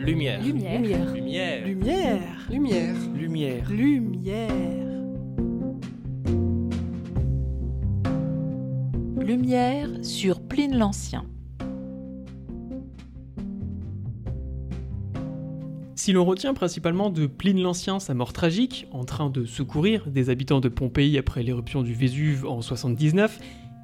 Lumière. Lumière. Lumière. Lumière. Lumière. Lumière. Lumière. Lumière sur Pline l'Ancien. Si l'on retient principalement de Pline l'Ancien sa mort tragique, en train de secourir des habitants de Pompéi après l'éruption du Vésuve en 79,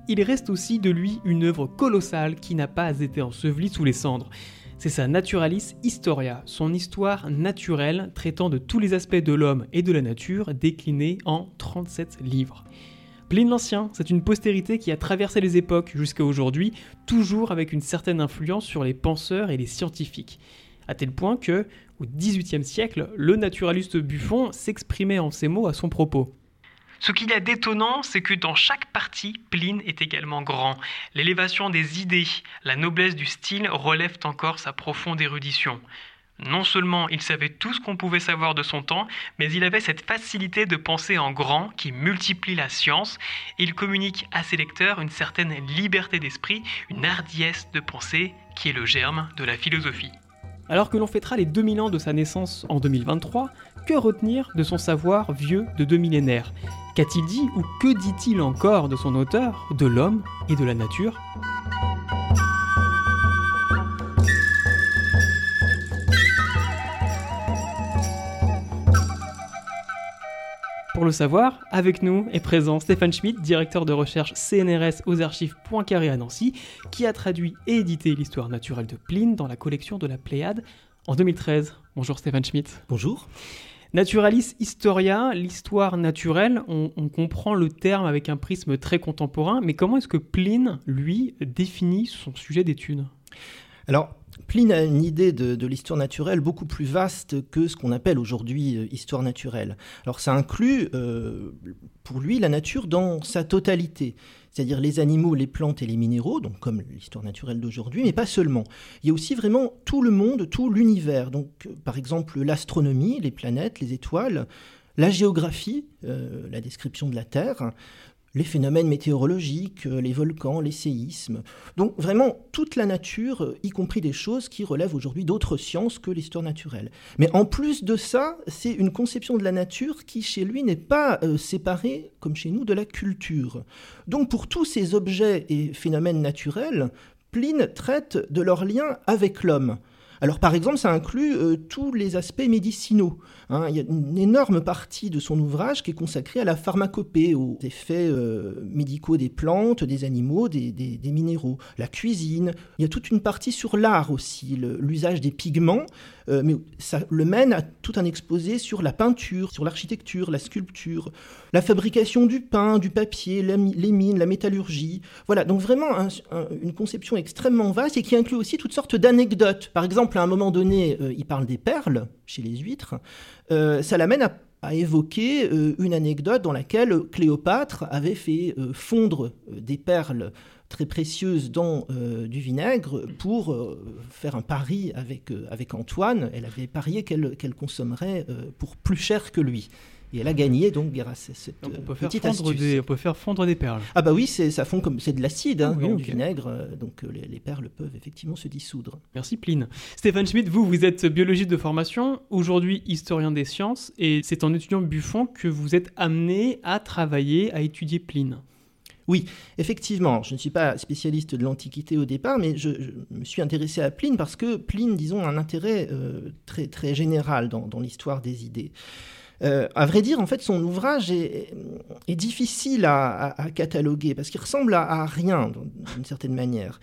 il reste aussi de lui une œuvre colossale qui n'a pas été ensevelie sous les cendres. C'est sa Naturalis Historia, son histoire naturelle traitant de tous les aspects de l'homme et de la nature déclinée en 37 livres. Pline l'Ancien, c'est une postérité qui a traversé les époques jusqu'à aujourd'hui, toujours avec une certaine influence sur les penseurs et les scientifiques. À tel point que, au XVIIIe siècle, le naturaliste Buffon s'exprimait en ces mots à son propos. Ce qu'il y a d'étonnant, c'est que dans chaque partie, Pline est également grand. L'élévation des idées, la noblesse du style relèvent encore sa profonde érudition. Non seulement il savait tout ce qu'on pouvait savoir de son temps, mais il avait cette facilité de penser en grand qui multiplie la science, et il communique à ses lecteurs une certaine liberté d'esprit, une hardiesse de pensée qui est le germe de la philosophie. Alors que l'on fêtera les 2000 ans de sa naissance en 2023, que retenir de son savoir vieux de deux millénaires? Qu'a-t-il dit ou que dit-il encore de son auteur, de l'homme et de la nature? Pour le savoir, avec nous est présent Stéphane Schmitt, directeur de recherche CNRS aux archives Poincaré à Nancy, qui a traduit et édité l'histoire naturelle de Pline dans la collection de la Pléiade en 2013. Bonjour Stéphane Schmitt. Bonjour. Naturalis Historia, l'histoire naturelle, on, on, comprend le terme avec un prisme très contemporain, mais comment est-ce que Pline, lui, définit son sujet d'étude? Alors, Pline a une idée de, l'histoire naturelle beaucoup plus vaste que ce qu'on appelle aujourd'hui euh, histoire naturelle. Alors ça inclut euh, pour lui la nature dans sa totalité, c'est-à-dire les animaux, les plantes et les minéraux, donc comme l'histoire naturelle d'aujourd'hui, mais pas seulement. Il y a aussi vraiment tout le monde, tout l'univers, donc euh, par exemple l'astronomie, les planètes, les étoiles, la géographie, la description de la Terre, les phénomènes météorologiques, les volcans, les séismes. Donc vraiment toute la nature, y compris des choses qui relèvent aujourd'hui d'autres sciences que l'histoire naturelle. Mais en plus de ça, c'est une conception de la nature qui chez lui n'est pas euh, séparée, comme chez nous, de la culture. Donc pour tous ces objets et phénomènes naturels, Pline traite de leur lien avec l'homme. Alors par exemple, ça inclut euh, tous les aspects médicinaux. Hein. Il y a une énorme partie de son ouvrage qui est consacrée à la pharmacopée, aux effets euh, médicaux des plantes, des animaux, des, minéraux, la cuisine. Il y a toute une partie sur l'art aussi, l'usage des pigments, euh, mais ça le mène à tout un exposé sur la peinture, sur l'architecture, la sculpture, la fabrication du pain, du papier, les mines, la métallurgie. Voilà, donc vraiment un, un, une conception extrêmement vaste et qui inclut aussi toutes sortes d'anecdotes. Par exemple, à un moment donné, euh, il parle des perles chez les huîtres. Euh, ça l'amène à, à, évoquer euh, une anecdote dans laquelle Cléopâtre avait fait fondre des perles très précieuses dans du vinaigre pour faire un pari avec, Antoine. Elle avait parié qu'elle qu consommerait pour plus cher que lui. Et elle a gagné donc grâce à cette donc on peut petite faire astuce. Des, on peut faire fondre des perles. Ah bah oui, ça fond comme c'est de l'acide, hein, oui, okay. du vinaigre, donc les, les, perles peuvent effectivement se dissoudre. Merci Pline. Stéphane Schmitt, vous, vous êtes biologiste de formation, aujourd'hui historien des sciences, et c'est en étudiant Buffon que vous êtes amené à travailler, à étudier Pline. Oui, effectivement, je ne suis pas spécialiste de l'Antiquité au départ, mais je, je, me suis intéressé à Pline parce que Pline, disons, a un intérêt euh, très, très général dans, dans l'histoire des idées. Euh, à vrai dire, en fait, son ouvrage est, difficile à, cataloguer parce qu'il ressemble à rien, d'une certaine manière.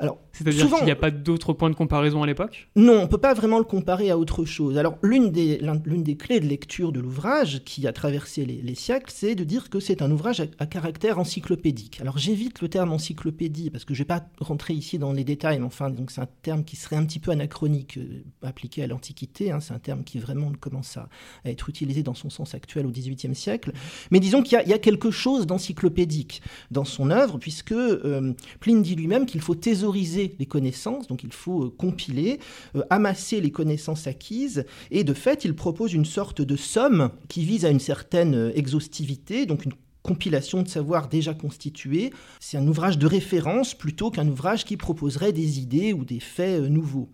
Alors, C'est-à-dire qu'il n'y a pas d'autres points de comparaison à l'époque Non, on ne peut pas vraiment le comparer à autre chose. Alors, l'une des, l'une des clés de lecture de l'ouvrage, qui a traversé les, les siècles, c'est de dire que c'est un ouvrage à, à, caractère encyclopédique. Alors, j'évite le terme encyclopédie, parce que je ne vais pas rentrer ici dans les détails, mais enfin, donc c'est un terme qui serait un petit peu anachronique, euh, appliqué à l'Antiquité. Hein, c'est un terme qui vraiment commence à, à, être utilisé dans son sens actuel au XVIIIe siècle. Mais disons qu'il y, y, a quelque chose d'encyclopédique dans son œuvre, puisque euh, Pline dit lui-même qu'il faut les connaissances, donc il faut euh, compiler, euh, amasser les connaissances acquises, et de fait, il propose une sorte de somme qui vise à une certaine euh, exhaustivité, donc une compilation de savoir déjà constitué. C'est un ouvrage de référence plutôt qu'un ouvrage qui proposerait des idées ou des faits nouveaux.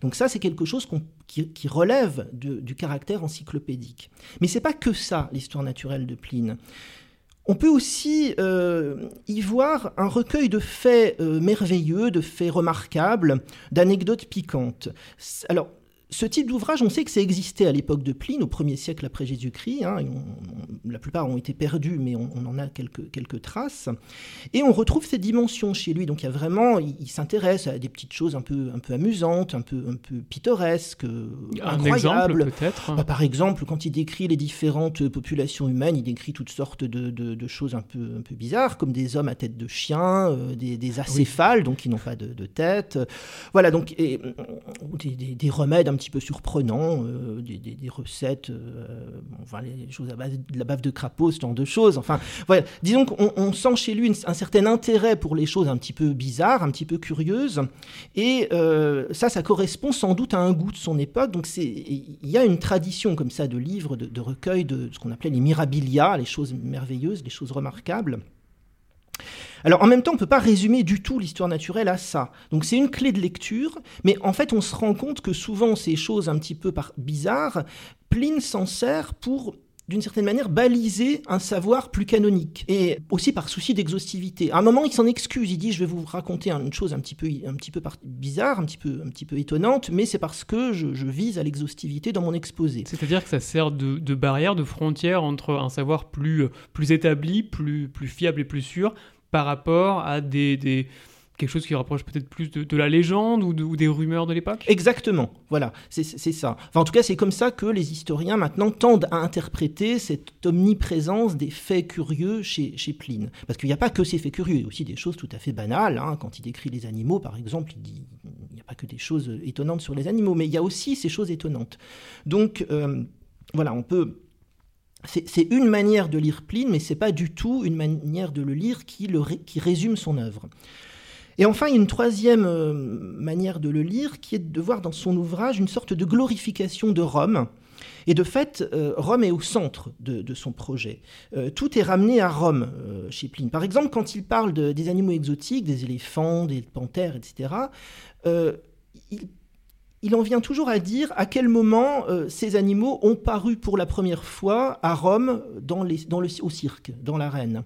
Donc ça, c'est quelque chose qui, relève du caractère encyclopédique. Mais c'est pas que ça, l'histoire naturelle de Pline. On peut aussi euh, y voir un recueil de faits euh, merveilleux, de faits remarquables, d'anecdotes piquantes. Alors, ce type d'ouvrage, on sait que ça existait à l'époque de Pline, au 1er siècle après Jésus-Christ. Hein, la plupart ont été perdus, mais on, en a quelques, quelques, traces. Et on retrouve ces dimensions chez lui. Donc il y a vraiment, il, s'intéresse à des petites choses un peu, un peu amusantes, un peu, un peu pittoresques, un incroyables. Exemple, peut-être. Bah, par exemple, quand il décrit les différentes populations humaines, il décrit toutes sortes de, de, choses un peu, un peu bizarres, comme des hommes à tête de chien, euh, des, des, acéphales, donc qui n'ont pas de, tête. Voilà, donc et, des, des remèdes un petit peu surprenant, euh, des, recettes, euh, enfin, les choses à base de la bave de crapaud, ce genre de choses. Enfin, voilà. Disons qu'on sent chez lui un certain intérêt pour les choses un petit peu bizarres, un petit peu curieuses. Et euh, ça, ça correspond sans doute à un goût de son époque. Donc il y a une tradition comme ça de livres, de, de recueils de ce qu'on appelait les mirabilia, les choses merveilleuses, les choses remarquables. Alors en même temps, on ne peut pas résumer du tout l'histoire naturelle à ça. Donc c'est une clé de lecture, mais en fait on se rend compte que souvent ces choses un petit peu bizarres, Pline s'en sert pour d'une certaine manière, baliser un savoir plus canonique. Et aussi par souci d'exhaustivité. À un moment, il s'en excuse. Il dit Je vais vous raconter une chose un petit peu, un petit peu bizarre, un petit peu, un petit peu étonnante, mais c'est parce que je, vise à l'exhaustivité dans mon exposé. C'est-à-dire que ça sert de, barrière, de frontière entre un savoir plus, plus établi, plus, plus fiable et plus sûr par rapport à des, quelque chose qui rapproche peut-être plus de, la légende ou, des rumeurs de l'époque? Exactement, voilà, c'est ça. En tout cas, c'est comme ça que les historiens maintenant tendent à interpréter cette omniprésence des faits curieux chez, chez Pline. Parce qu'il n'y a pas que ces faits curieux, il y a aussi des choses tout à fait banales. Hein. Quand il décrit les animaux, par exemple, il dit il n'y a pas que des choses étonnantes sur les animaux, mais il y a aussi ces choses étonnantes. Donc, euh, voilà, on peut c'est une manière de lire Pline, mais c'est pas du tout une manière de le lire qui, résume son œuvre. Et enfin, il y a une troisième euh, manière de le lire qui est de voir dans son ouvrage une sorte de glorification de Rome. Et de fait, euh, Rome est au centre de, son projet. Euh, tout est ramené à Rome chez Pline. Par exemple, quand il parle des animaux exotiques, des éléphants, des panthères, etc., il il en vient toujours à dire à quel moment euh, ces animaux ont paru pour la première fois à Rome dans les, dans le, au cirque, dans l'arène.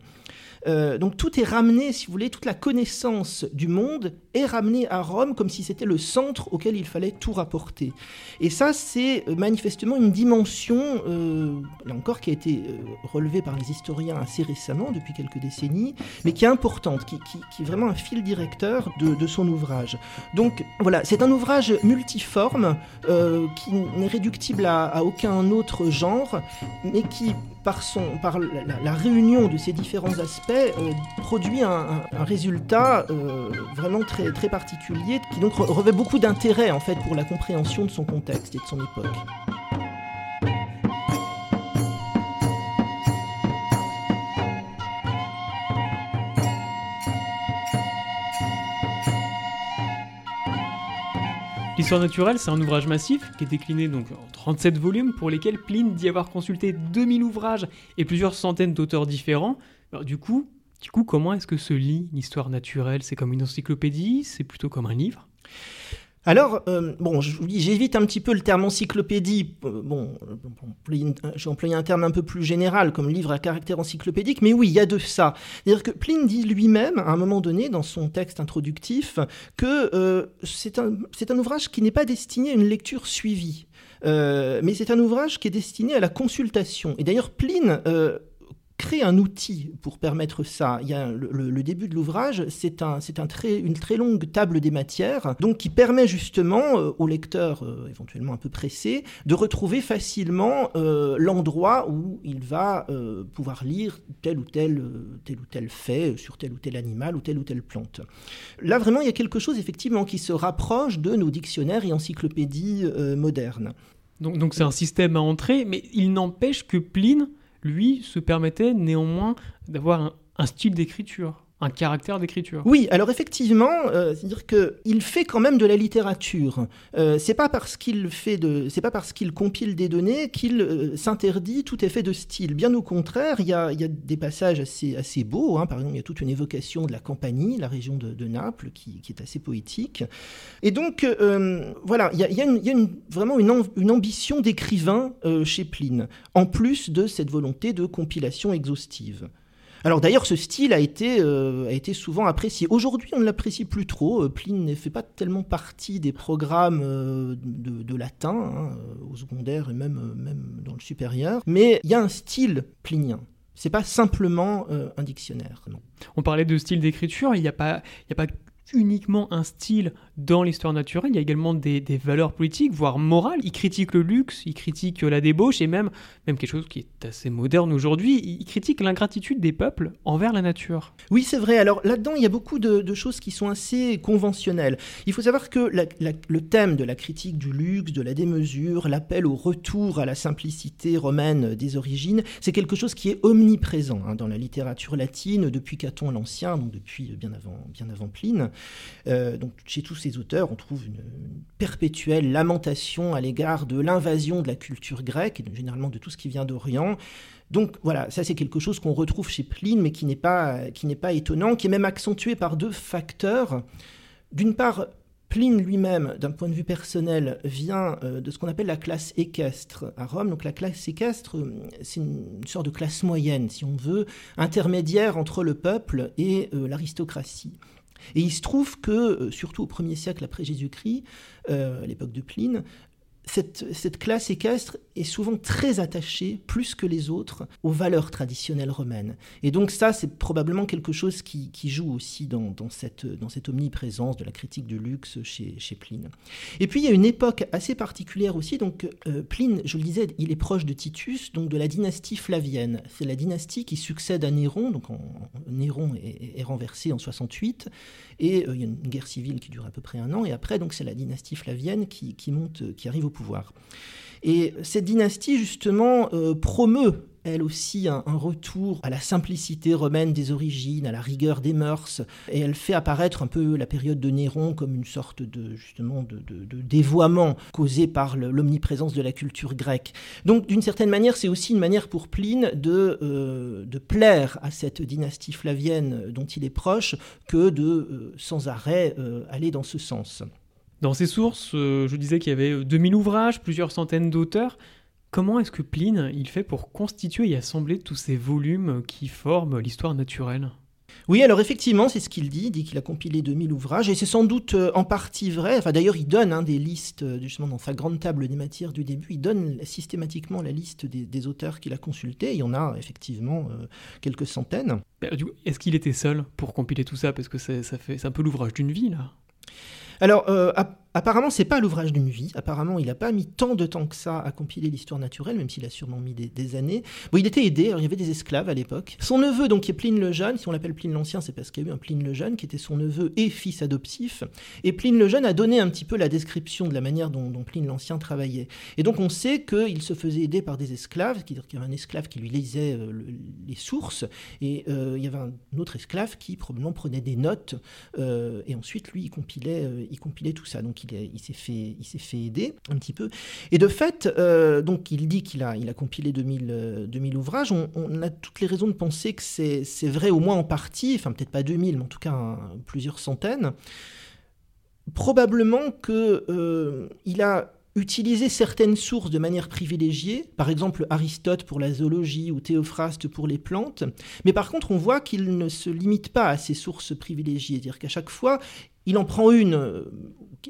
Euh, donc tout est ramené, si vous voulez, toute la connaissance du monde est ramenée à Rome comme si c'était le centre auquel il fallait tout rapporter. Et ça, c'est euh, manifestement une dimension, euh, là encore, qui a été relevée par les historiens assez récemment, depuis quelques décennies, mais qui est importante, qui, est vraiment un fil directeur de, son ouvrage. Donc voilà, c'est un ouvrage multiforme, qui n'est réductible à aucun autre genre, mais qui par, son, par la, réunion de ces différents aspects, euh, produit un, résultat euh, vraiment très, très particulier, qui donc revêt beaucoup d'intérêt en fait pour la compréhension de son contexte et de son époque. L'histoire naturelle, c'est un ouvrage massif qui est décliné donc en 37 volumes pour lesquels Pline dit avoir consulté 2000 ouvrages et plusieurs centaines d'auteurs différents. du coup, du coup, comment est-ce que se lit l'histoire naturelle? C'est comme une encyclopédie? C'est plutôt comme un livre? Alors, euh, bon, j'évite un petit peu le terme encyclopédie. Euh, bon, j'ai employé un terme un peu plus général, comme livre à caractère encyclopédique, mais oui, il y a de ça. C'est-à-dire que Pline dit lui-même, à un moment donné, dans son texte introductif, que euh, c'est un, ouvrage qui n'est pas destiné à une lecture suivie. mais c'est un ouvrage qui est destiné à la consultation. Et d'ailleurs, Pline crée un outil pour permettre ça. Il y a le, début de l'ouvrage, c'est un, c'est un très, une très longue table des matières, donc qui permet justement euh, au lecteur, euh, éventuellement un peu pressé, de retrouver facilement euh, l'endroit où il va pouvoir lire tel ou tel, tel ou tel fait sur tel ou tel animal ou telle ou telle plante. Là, vraiment, il y a quelque chose effectivement qui se rapproche de nos dictionnaires et encyclopédies modernes. Donc, donc c'est un système à entrer, mais il n'empêche que Pline lui se permettait néanmoins d'avoir un, style d'écriture un caractère d'écriture. Oui, alors effectivement, euh, c'est-à-dire que il fait quand même de la littérature. Euh, c'est pas parce qu'il fait de, c'est pas parce qu'il compile des données qu'il euh, s'interdit tout effet de style. Bien au contraire, il y a, des passages assez assez beaux. Hein. Par exemple, il y a toute une évocation de la Campanie, la région de, Naples, qui, est assez poétique. Et donc voilà, il y a, vraiment une, une ambition d'écrivain chez Pline, en plus de cette volonté de compilation exhaustive. Alors d'ailleurs, ce style a été, euh, a été souvent apprécié. Aujourd'hui, on ne l'apprécie plus trop. Euh, Pline ne fait pas tellement partie des programmes euh, de, latin, hein, au secondaire et même, même dans le supérieur. Mais il y a un style plinien. C'est pas simplement un dictionnaire. Non. On parlait de style d'écriture, il n'y a, pas, il a pas uniquement un style dans l'histoire naturelle, il y a également des, valeurs politiques, voire morales. Il critique le luxe, il critique la débauche et même, même quelque chose qui est assez moderne aujourd'hui, il critique l'ingratitude des peuples envers la nature. Oui, c'est vrai. Alors là-dedans, il y a beaucoup de, choses qui sont assez conventionnelles. Il faut savoir que le thème de la critique du luxe, de la démesure, l'appel au retour à la simplicité romaine des origines, c'est quelque chose qui est omniprésent hein, dans la littérature latine depuis Caton l'Ancien, donc depuis bien avant, bien avant Pline. Euh, donc chez tous ces auteurs, on trouve une, perpétuelle lamentation à l'égard de l'invasion de la culture grecque et généralement de tout ce qui vient d'Orient. Donc voilà, ça c'est quelque chose qu'on retrouve chez Pline, mais qui n'est pas, qui n'est pas étonnant, qui est même accentué par deux facteurs. D'une part, Pline lui-même, d'un point de vue personnel, vient euh, de ce qu'on appelle la classe équestre à Rome. Donc la classe équestre, c'est une, sorte de classe moyenne, si on veut, intermédiaire entre le peuple et euh, l'aristocratie. Et il se trouve que, euh, surtout au 1er siècle après Jésus-Christ, euh, à l'époque de Pline, cette, classe équestre est souvent très attachée, plus que les autres, aux valeurs traditionnelles romaines. Et donc ça, c'est probablement quelque chose qui, joue aussi dans, cette, omniprésence de la critique du luxe chez, chez Pline. Et puis il y a une époque assez particulière aussi, donc euh, Pline, je le disais, il est proche de Titus, donc de la dynastie flavienne. C'est la dynastie qui succède à Néron, donc Néron est, renversé en 68, et euh, il y a une guerre civile qui dure à peu près un an, et après, donc c'est la dynastie flavienne qui, qui monte, qui arrive au pouvoir. Et cette dynastie, justement, euh, promeut elle aussi un, retour à la simplicité romaine des origines, à la rigueur des mœurs, et elle fait apparaître un peu la période de Néron comme une sorte de justement de, dévoiement causé par l'omniprésence de la culture grecque. Donc d'une certaine manière, c'est aussi une manière pour Pline de, euh, de plaire à cette dynastie flavienne dont il est proche que de euh, sans arrêt aller dans ce sens. Dans ses sources, euh, je disais qu'il y avait 2000 euh, ouvrages, plusieurs centaines d'auteurs. Comment est-ce que Pline il fait pour constituer et assembler tous ces volumes qui forment l'histoire naturelle? Oui, alors effectivement, c'est ce qu'il dit. Il dit qu'il a compilé 2000 ouvrages, et c'est sans doute euh, en partie vrai. Enfin, d'ailleurs, il donne hein, des listes, justement, dans sa grande table des matières du début, il donne systématiquement la liste des, auteurs qu'il a consultés. Il y en a effectivement quelques centaines. Est-ce qu'il était seul pour compiler tout ça? Parce que ça fait, c'est un peu l'ouvrage d'une vie, là. Alors, euh, Apparemment, c'est pas l'ouvrage d'une vie. Apparemment, il n'a pas mis tant de temps que ça à compiler l'histoire naturelle, même s'il a sûrement mis des, années. Il était aidé. il y avait des esclaves à l'époque. Son neveu, donc, qui est Pline le Jeune. Si on l'appelle Pline l'Ancien, c'est parce qu'il y a eu un Pline le Jeune qui était son neveu et fils adoptif. Et Pline le Jeune a donné un petit peu la description de la manière dont, Pline l'Ancien travaillait. Et donc, on sait qu'il se faisait aider par des esclaves, c'est-à-dire qu'il y avait un esclave qui lui lisait euh, les sources, et euh, il y avait un autre esclave qui probablement prenait des notes, euh, et ensuite, lui, il compilait, il compilait tout ça. Donc, il, il s'est fait il fait aider un petit peu. Et de fait, euh, donc il dit qu'il a, il compilé 2000, 2000 euh, ouvrages. On, a toutes les raisons de penser que c'est, vrai au moins en partie, enfin peut-être pas 2000, mais en tout cas plusieurs centaines. Probablement qu'il euh, a utilisé certaines sources de manière privilégiée, par exemple Aristote pour la zoologie ou Théophraste pour les plantes, mais par contre on voit qu'il ne se limite pas à ces sources privilégiées, c'est-à-dire qu'à chaque fois il en prend une euh,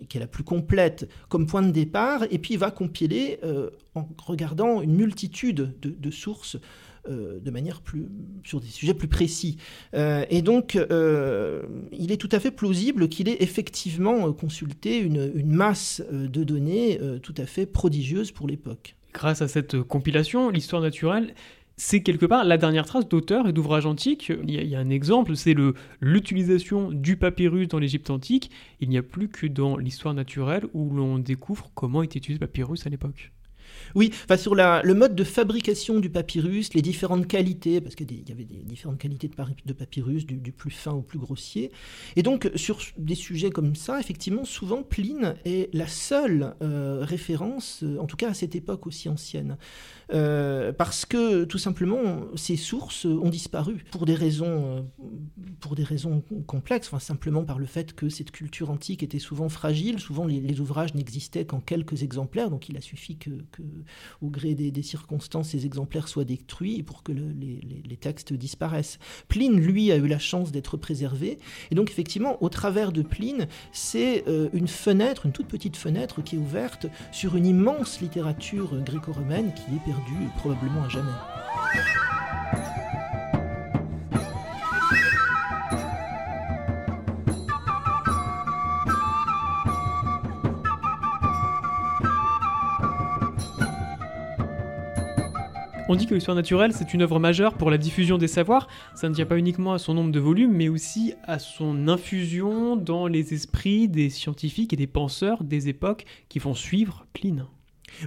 qui est la plus complète comme point de départ, et puis il va compiler euh, en regardant une multitude de, sources euh, de manière plus sur des sujets plus précis. et donc, il est tout à fait plausible qu'il ait effectivement consulté une, une masse de données tout à fait prodigieuse pour l'époque. Grâce à cette compilation, l'histoire naturelle c'est quelque part la dernière trace d'auteur et d'ouvrage antique. Il y, a, un exemple, c'est l'utilisation du papyrus dans l'Égypte antique. Il n'y a plus que dans l'histoire naturelle où l'on découvre comment était utilisé le papyrus à l'époque. Oui, sur le mode de fabrication du papyrus, les différentes qualités, parce qu'il y avait différentes qualités de, de papyrus, du, plus fin au plus grossier. Et donc, sur des sujets comme ça, effectivement, souvent, Pline est la seule euh, référence, euh, en tout cas à cette époque aussi ancienne. Euh, parce que, tout simplement, ces sources ont disparu pour des raisons, pour des raisons complexes, enfin, simplement par le fait que cette culture antique était souvent fragile, souvent les, ouvrages n'existaient qu'en quelques exemplaires, donc il a suffi que au gré des, circonstances, ces exemplaires soient détruits pour que les, textes disparaissent. Pline, lui, a eu la chance d'être préservé. Et donc, effectivement, au travers de Pline, c'est euh, une fenêtre, une toute petite fenêtre qui est ouverte sur une immense littérature gréco-romaine qui est probablement à jamais. On dit que l'histoire naturelle, c'est une œuvre majeure pour la diffusion des savoirs. Ça ne tient pas uniquement à son nombre de volumes, mais aussi à son infusion dans les esprits des scientifiques et des penseurs des époques qui vont suivre Pline.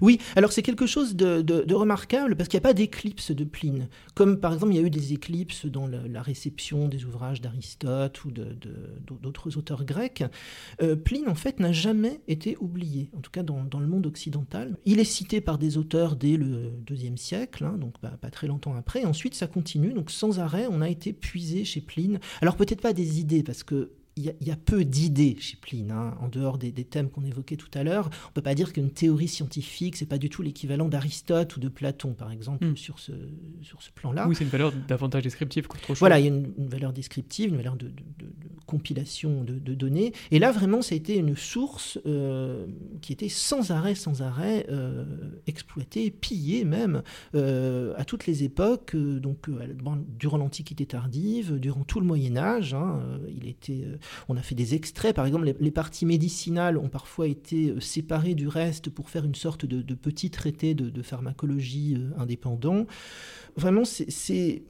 Oui, alors c'est quelque chose de, remarquable parce qu'il n'y a pas d'éclipse de Pline. Comme par exemple il y a eu des éclipses dans la réception des ouvrages d'Aristote ou d'autres auteurs grecs. Euh, Pline en fait n'a jamais été oublié, en tout cas dans, le monde occidental. Il est cité par des auteurs dès le deuxième siècle, hein, donc pas, pas, très longtemps après. ensuite ça continue, donc sans arrêt on a été puisé chez Pline. Alors peut-être pas des idées parce que il y, a peu d'idées chez Pline, hein, en dehors des, thèmes qu'on évoquait tout à l'heure. On ne peut pas dire qu'une théorie scientifique, c'est pas du tout l'équivalent d'Aristote ou de Platon, par exemple, hmm. sur ce, sur ce plan-là. Oui, c'est une valeur davantage descriptive qu'autre chose. Voilà, il y a une, valeur descriptive, une valeur de, compilation de, données. Et là, vraiment, ça a été une source euh, qui était sans arrêt, sans arrêt euh, exploitée, pillée même, euh, à toutes les époques, donc durant l'Antiquité tardive, durant tout le Moyen Âge. Hein, il était on a fait des extraits, par exemple, les, parties médicinales ont parfois été euh, séparées du reste pour faire une sorte de, petit traité de, pharmacologie euh, indépendant. Vraiment, c'est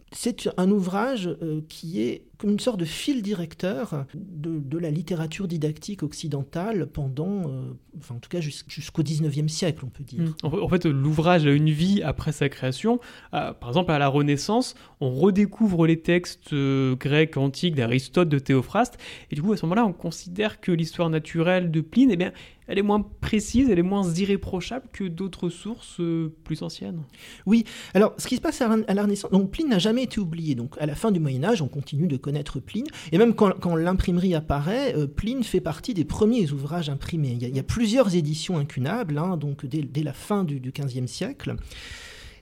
un ouvrage euh, qui est comme une sorte de fil directeur de, la littérature didactique occidentale pendant, enfin en tout cas jusqu'au 19e siècle, on peut dire. Mmh. En fait, l'ouvrage a une vie après sa création. par exemple, à la Renaissance, on redécouvre les textes grecs antiques d'Aristote, de Théophraste, et du coup, à ce moment-là, on considère que l'histoire naturelle de Pline, eh bien, elle est moins précise, elle est moins irréprochable que d'autres sources euh, plus anciennes. Oui, alors ce qui se passe à, la Renaissance, donc Pline n'a jamais été oublié. Donc à la fin du Moyen Âge, on continue de connaître Pline, et même quand, l'imprimerie apparaît, euh, Pline fait partie des premiers ouvrages imprimés. Il y a, plusieurs éditions incunables, hein, donc dès, la fin du, XVe siècle.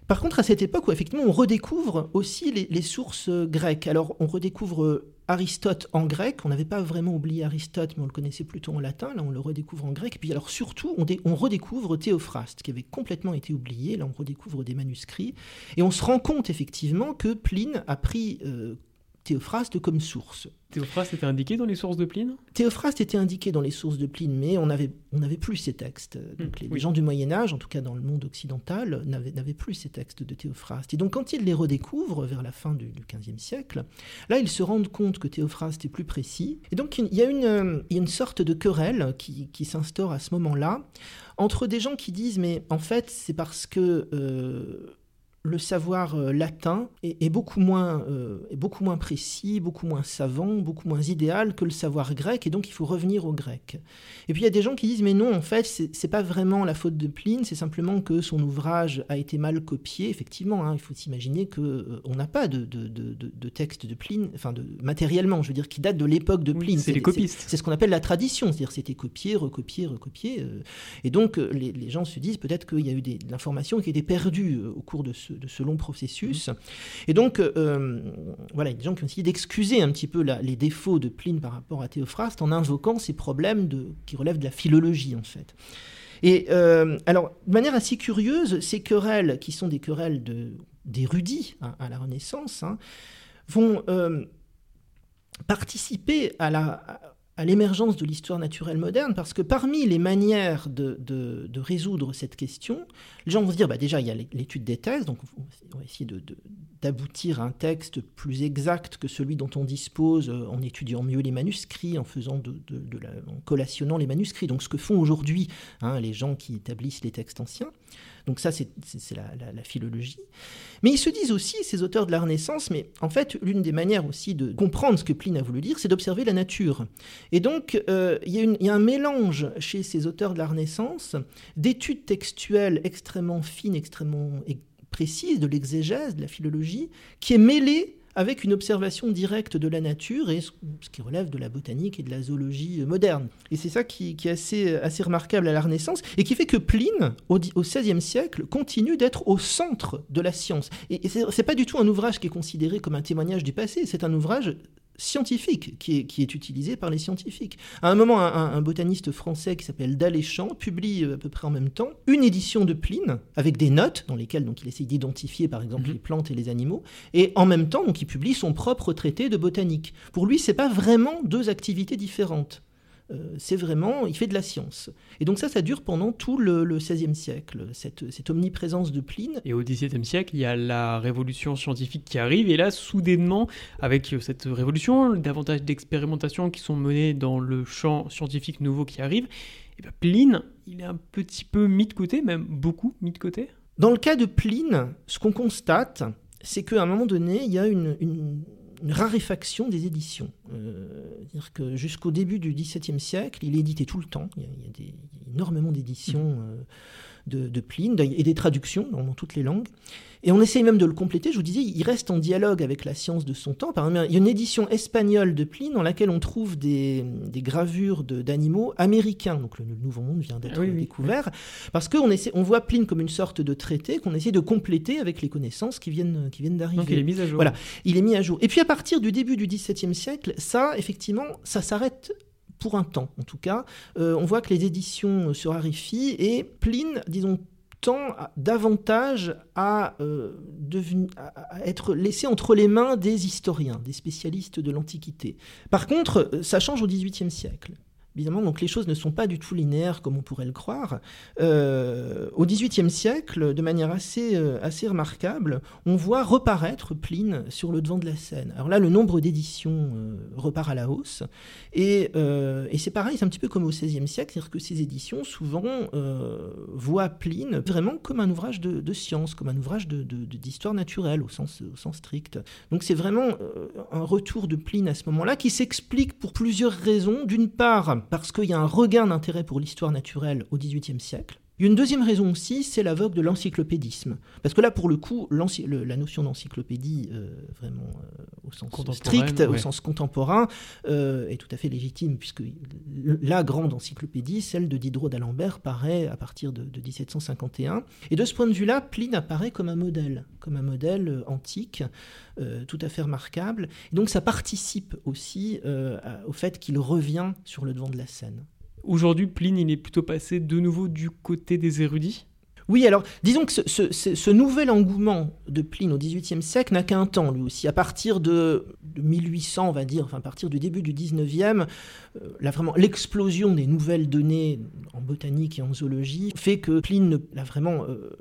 Par contre, à cette époque où effectivement on redécouvre aussi les, les sources grecques. Alors on redécouvre Aristote en grec, on n'avait pas vraiment oublié Aristote, mais on le connaissait plutôt en latin, là on le redécouvre en grec, puis alors surtout on, on redécouvre Théophraste, qui avait complètement été oublié, là on redécouvre des manuscrits, et on se rend compte effectivement que Pline a pris euh, Théophraste comme source. Théophraste était indiqué dans les sources de Pline? Théophraste était indiqué dans les sources de Pline, mais on n'avait on avait plus ces textes. Hmm, les, gens du Moyen Âge, en tout cas dans le monde occidental, n'avaient plus ces textes de Théophraste. Et donc quand ils les redécouvrent vers la fin du, XVe siècle, là ils se rendent compte que Théophraste est plus précis. Et donc il y a une, une sorte de querelle qui, qui s'instaure à ce moment-là entre des gens qui disent mais en fait c'est parce que... Euh, le savoir euh, latin est, beaucoup moins, euh, est beaucoup moins précis, beaucoup moins savant, beaucoup moins idéal que le savoir grec, et donc il faut revenir au grec. Et puis il y a des gens qui disent mais non, en fait, c'est pas vraiment la faute de Pline, c'est simplement que son ouvrage a été mal copié. Effectivement, hein, il faut s'imaginer que euh, on n'a pas de, de, de, texte de Pline, enfin de matériellement, je veux dire, qui date de l'époque de Pline. c'est les copistes. C'est ce qu'on appelle la tradition, c'est-à-dire c'était copié, recopié, recopié. et donc les, les, gens se disent peut-être qu'il y a eu de l'information qui a été perdue au cours de ce de ce long processus. Et donc, euh, voilà, il y a des gens qui ont essayé d'excuser un petit peu les défauts de Pline par rapport à Théophraste en invoquant ces problèmes de, qui relèvent de la philologie, en fait. Et euh, alors, de manière assez curieuse, ces querelles, qui sont des querelles d'érudits hein, à la Renaissance, hein, vont euh, participer à la, à l'émergence de l'histoire naturelle moderne, parce que parmi les manières de, résoudre cette question, les gens vont se dire, bah déjà, il y a l'étude des thèses, donc on va essayer d'aboutir à un texte plus exact que celui dont on dispose euh, en étudiant mieux les manuscrits, en faisant de, la, collationnant les manuscrits, donc ce que font aujourd'hui hein, les gens qui établissent les textes anciens. Donc ça, c'est la, philologie. Mais ils se disent aussi, ces auteurs de la Renaissance, mais en fait, l'une des manières aussi de comprendre ce que Pline a voulu dire, c'est d'observer la nature. Et donc, euh, il y, a un mélange chez ces auteurs de la Renaissance d'études textuelles extrêmement fines, extrêmement précises, de l'exégèse, de la philologie, qui est mêlée avec une observation directe de la nature et ce qui relève de la botanique et de la zoologie euh, moderne. Et c'est ça qui, est assez, assez remarquable à la Renaissance et qui fait que Pline, au, XVIe siècle, continue d'être au centre de la science. Et, et c'est pas du tout un ouvrage qui est considéré comme un témoignage du passé, c'est un ouvrage scientifique qui est, qui est, utilisé par les scientifiques. À un moment, un, botaniste français qui s'appelle Daléchamp publie euh, à peu près en même temps une édition de Pline avec des notes dans lesquelles donc, il essaye d'identifier par exemple mhm. les plantes et les animaux, et en même temps donc, il publie son propre traité de botanique. Pour lui, c'est pas vraiment deux activités différentes. Euh, c'est vraiment, il fait de la science. Et donc ça, ça dure pendant tout le, XVIe siècle, cette, cette, omniprésence de Pline. Et au XVIIe siècle, il y a la révolution scientifique qui arrive, et là, soudainement, avec cette révolution, davantage d'expérimentations qui sont menées dans le champ scientifique nouveau qui arrive, et bien Pline, il est un petit peu mis de côté, même beaucoup mis de côté. Dans le cas de Pline, ce qu'on constate, c'est qu'à un moment donné, il y a une une raréfaction des éditions. Euh, dire que jusqu'au début du XVIIe siècle, il est édité tout le temps. Il y a, énormément d'éditions. Euh, de, Pline et des traductions dans, toutes les langues. Et on essaye même de le compléter. Je vous disais, il reste en dialogue avec la science de son temps. Par exemple, il y a une édition espagnole de Pline dans laquelle on trouve des, gravures d'animaux américains. Donc le, Nouveau Monde vient d'être découvert. Parce qu'on on voit Pline comme une sorte de traité qu'on essaie de compléter avec les connaissances qui viennent, qui viennent d'arriver. Donc il est mis à jour. Voilà, il est mis à jour. Et puis à partir du début du XVIIe siècle, ça, effectivement, ça s'arrête pour un temps en tout cas. Euh, on voit que les éditions se raréfient et Pline, disons, tend davantage à, euh, à, être laissé entre les mains des historiens, des spécialistes de l'Antiquité. Par contre, ça change au XVIIIe siècle. Évidemment, donc les choses ne sont pas du tout linéaires comme on pourrait le croire. Euh, au XVIIIe siècle, de manière assez, euh, assez remarquable, on voit reparaître Pline sur le devant de la scène. Alors là, le nombre d'éditions euh, repart à la hausse. Et, et c'est pareil, c'est un petit peu comme au XVIe siècle, c'est-à-dire que ces éditions, souvent, voient Pline vraiment comme un ouvrage de, science, comme un ouvrage d'histoire naturelle au sens, au sens strict. Donc c'est vraiment un retour de Pline à ce moment-là qui s'explique pour plusieurs raisons. D'une part, parce qu'il y a un regain d'intérêt pour l'histoire naturelle au XVIIIe siècle. Une deuxième raison aussi, c'est la vogue de l'encyclopédisme. Parce que là, pour le coup, la notion d'encyclopédie, euh, vraiment euh, au sens strict, au sens contemporain, euh, est tout à fait légitime, puisque la grande encyclopédie, celle de Diderot d'Alembert, paraît à partir de, 1751. Et de ce point de vue-là, Pline apparaît comme un modèle, comme un modèle antique, tout à fait remarquable. Et donc ça participe aussi au fait qu'il revient sur le devant de la scène. Aujourd'hui, Pline, il est plutôt passé de nouveau du côté des érudits oui, alors disons que ce, nouvel engouement de Pline au XVIIIe siècle n'a qu'un temps, lui aussi. À partir de, 1800, on va dire, enfin à partir du début du XIXe, euh, là vraiment l'explosion des nouvelles données en botanique et en zoologie fait que Pline ne, vraiment euh,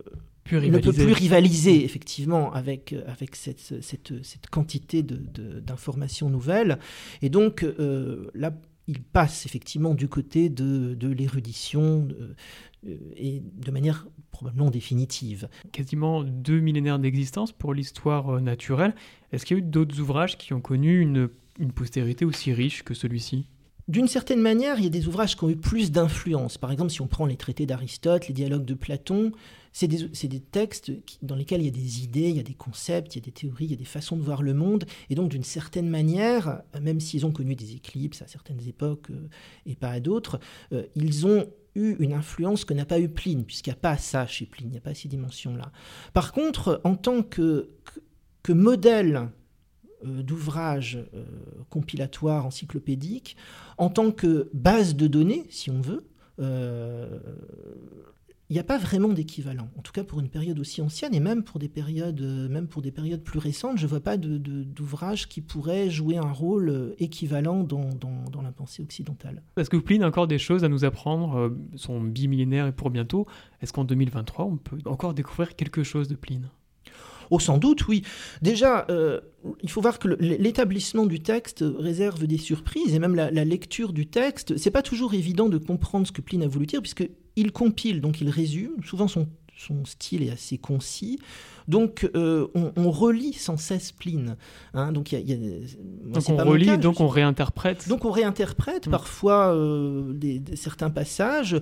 ne peut plus rivaliser effectivement avec, avec cette, cette, cette quantité d'informations nouvelles. Et donc euh, là il passe effectivement du côté de, l'érudition euh, et de manière probablement définitive. Quasiment deux millénaires d'existence pour l'histoire euh, naturelle. Est-ce qu'il y a eu d'autres ouvrages qui ont connu une, une postérité aussi riche que celui-ci? D'une certaine manière, il y a des ouvrages qui ont eu plus d'influence. Par exemple, si on prend les traités d'Aristote, les dialogues de Platon, c'est des, textes dans lesquels il y a des idées, il y a des concepts, il y a des théories, il y a des façons de voir le monde. Et donc, d'une certaine manière, même s'ils ont connu des éclipses à certaines époques euh, et pas à d'autres, euh, ils ont eu une influence que n'a pas eu Pline, puisqu'il n'y a pas ça chez Pline, il n'y a pas ces dimensions-là. Par contre, en tant que, que, modèle euh, d'ouvrage compilatoire encyclopédique, en tant que base de données, si on veut, il n'y a pas vraiment d'équivalent. En tout cas, pour une période aussi ancienne et même pour des périodes, euh, même pour des périodes plus récentes, je ne vois pas d'ouvrage qui pourrait jouer un rôle euh, équivalent dans, la pensée occidentale. Est-ce que Pline a encore des choses à nous apprendre euh, Son bimillénaire et pour bientôt. Est-ce qu'en 2023, on peut encore découvrir quelque chose de Pline Oh, sans doute, oui. Déjà, il faut voir que l'établissement du texte réserve des surprises et même la, la lecture du texte, c'est pas toujours évident de comprendre ce que Pline a voulu dire, puisque il compile, donc il résume. Souvent, son, son style est assez concis. Donc, euh, on, relit sans cesse Pline. Hein. donc, y a, donc on relit, donc on réinterprète. Donc, on réinterprète mm. parfois euh, des, certains passages.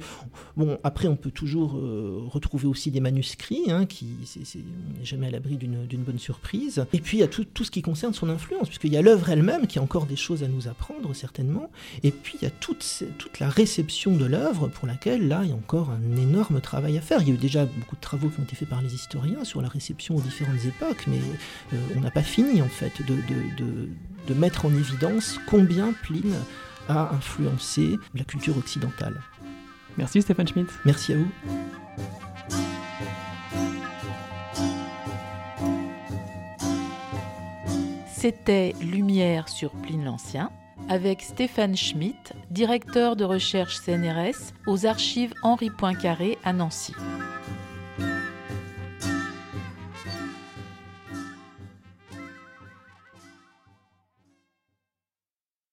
Bon, après, on peut toujours euh, retrouver aussi des manuscrits, hein, qui on n'est jamais à l'abri d'une bonne surprise. Et puis, il y a tout, tout, ce qui concerne son influence, puisqu'il y a l'œuvre elle-même qui a encore des choses à nous apprendre, certainement. Et puis, il y a toute, toute la réception de l'œuvre pour laquelle, là, il y a encore un énorme travail à faire. Il y a eu déjà beaucoup de travaux qui ont été faits par les historiens sur la réception aux différentes époques, mais euh, on n'a pas fini en fait de, de, mettre en évidence combien Pline a influencé la culture occidentale. Merci Stéphane Schmitt. Merci à vous. C'était Lumière sur Pline l'Ancien avec Stéphane Schmitt, directeur de recherche CNRS aux archives Henri Poincaré à Nancy.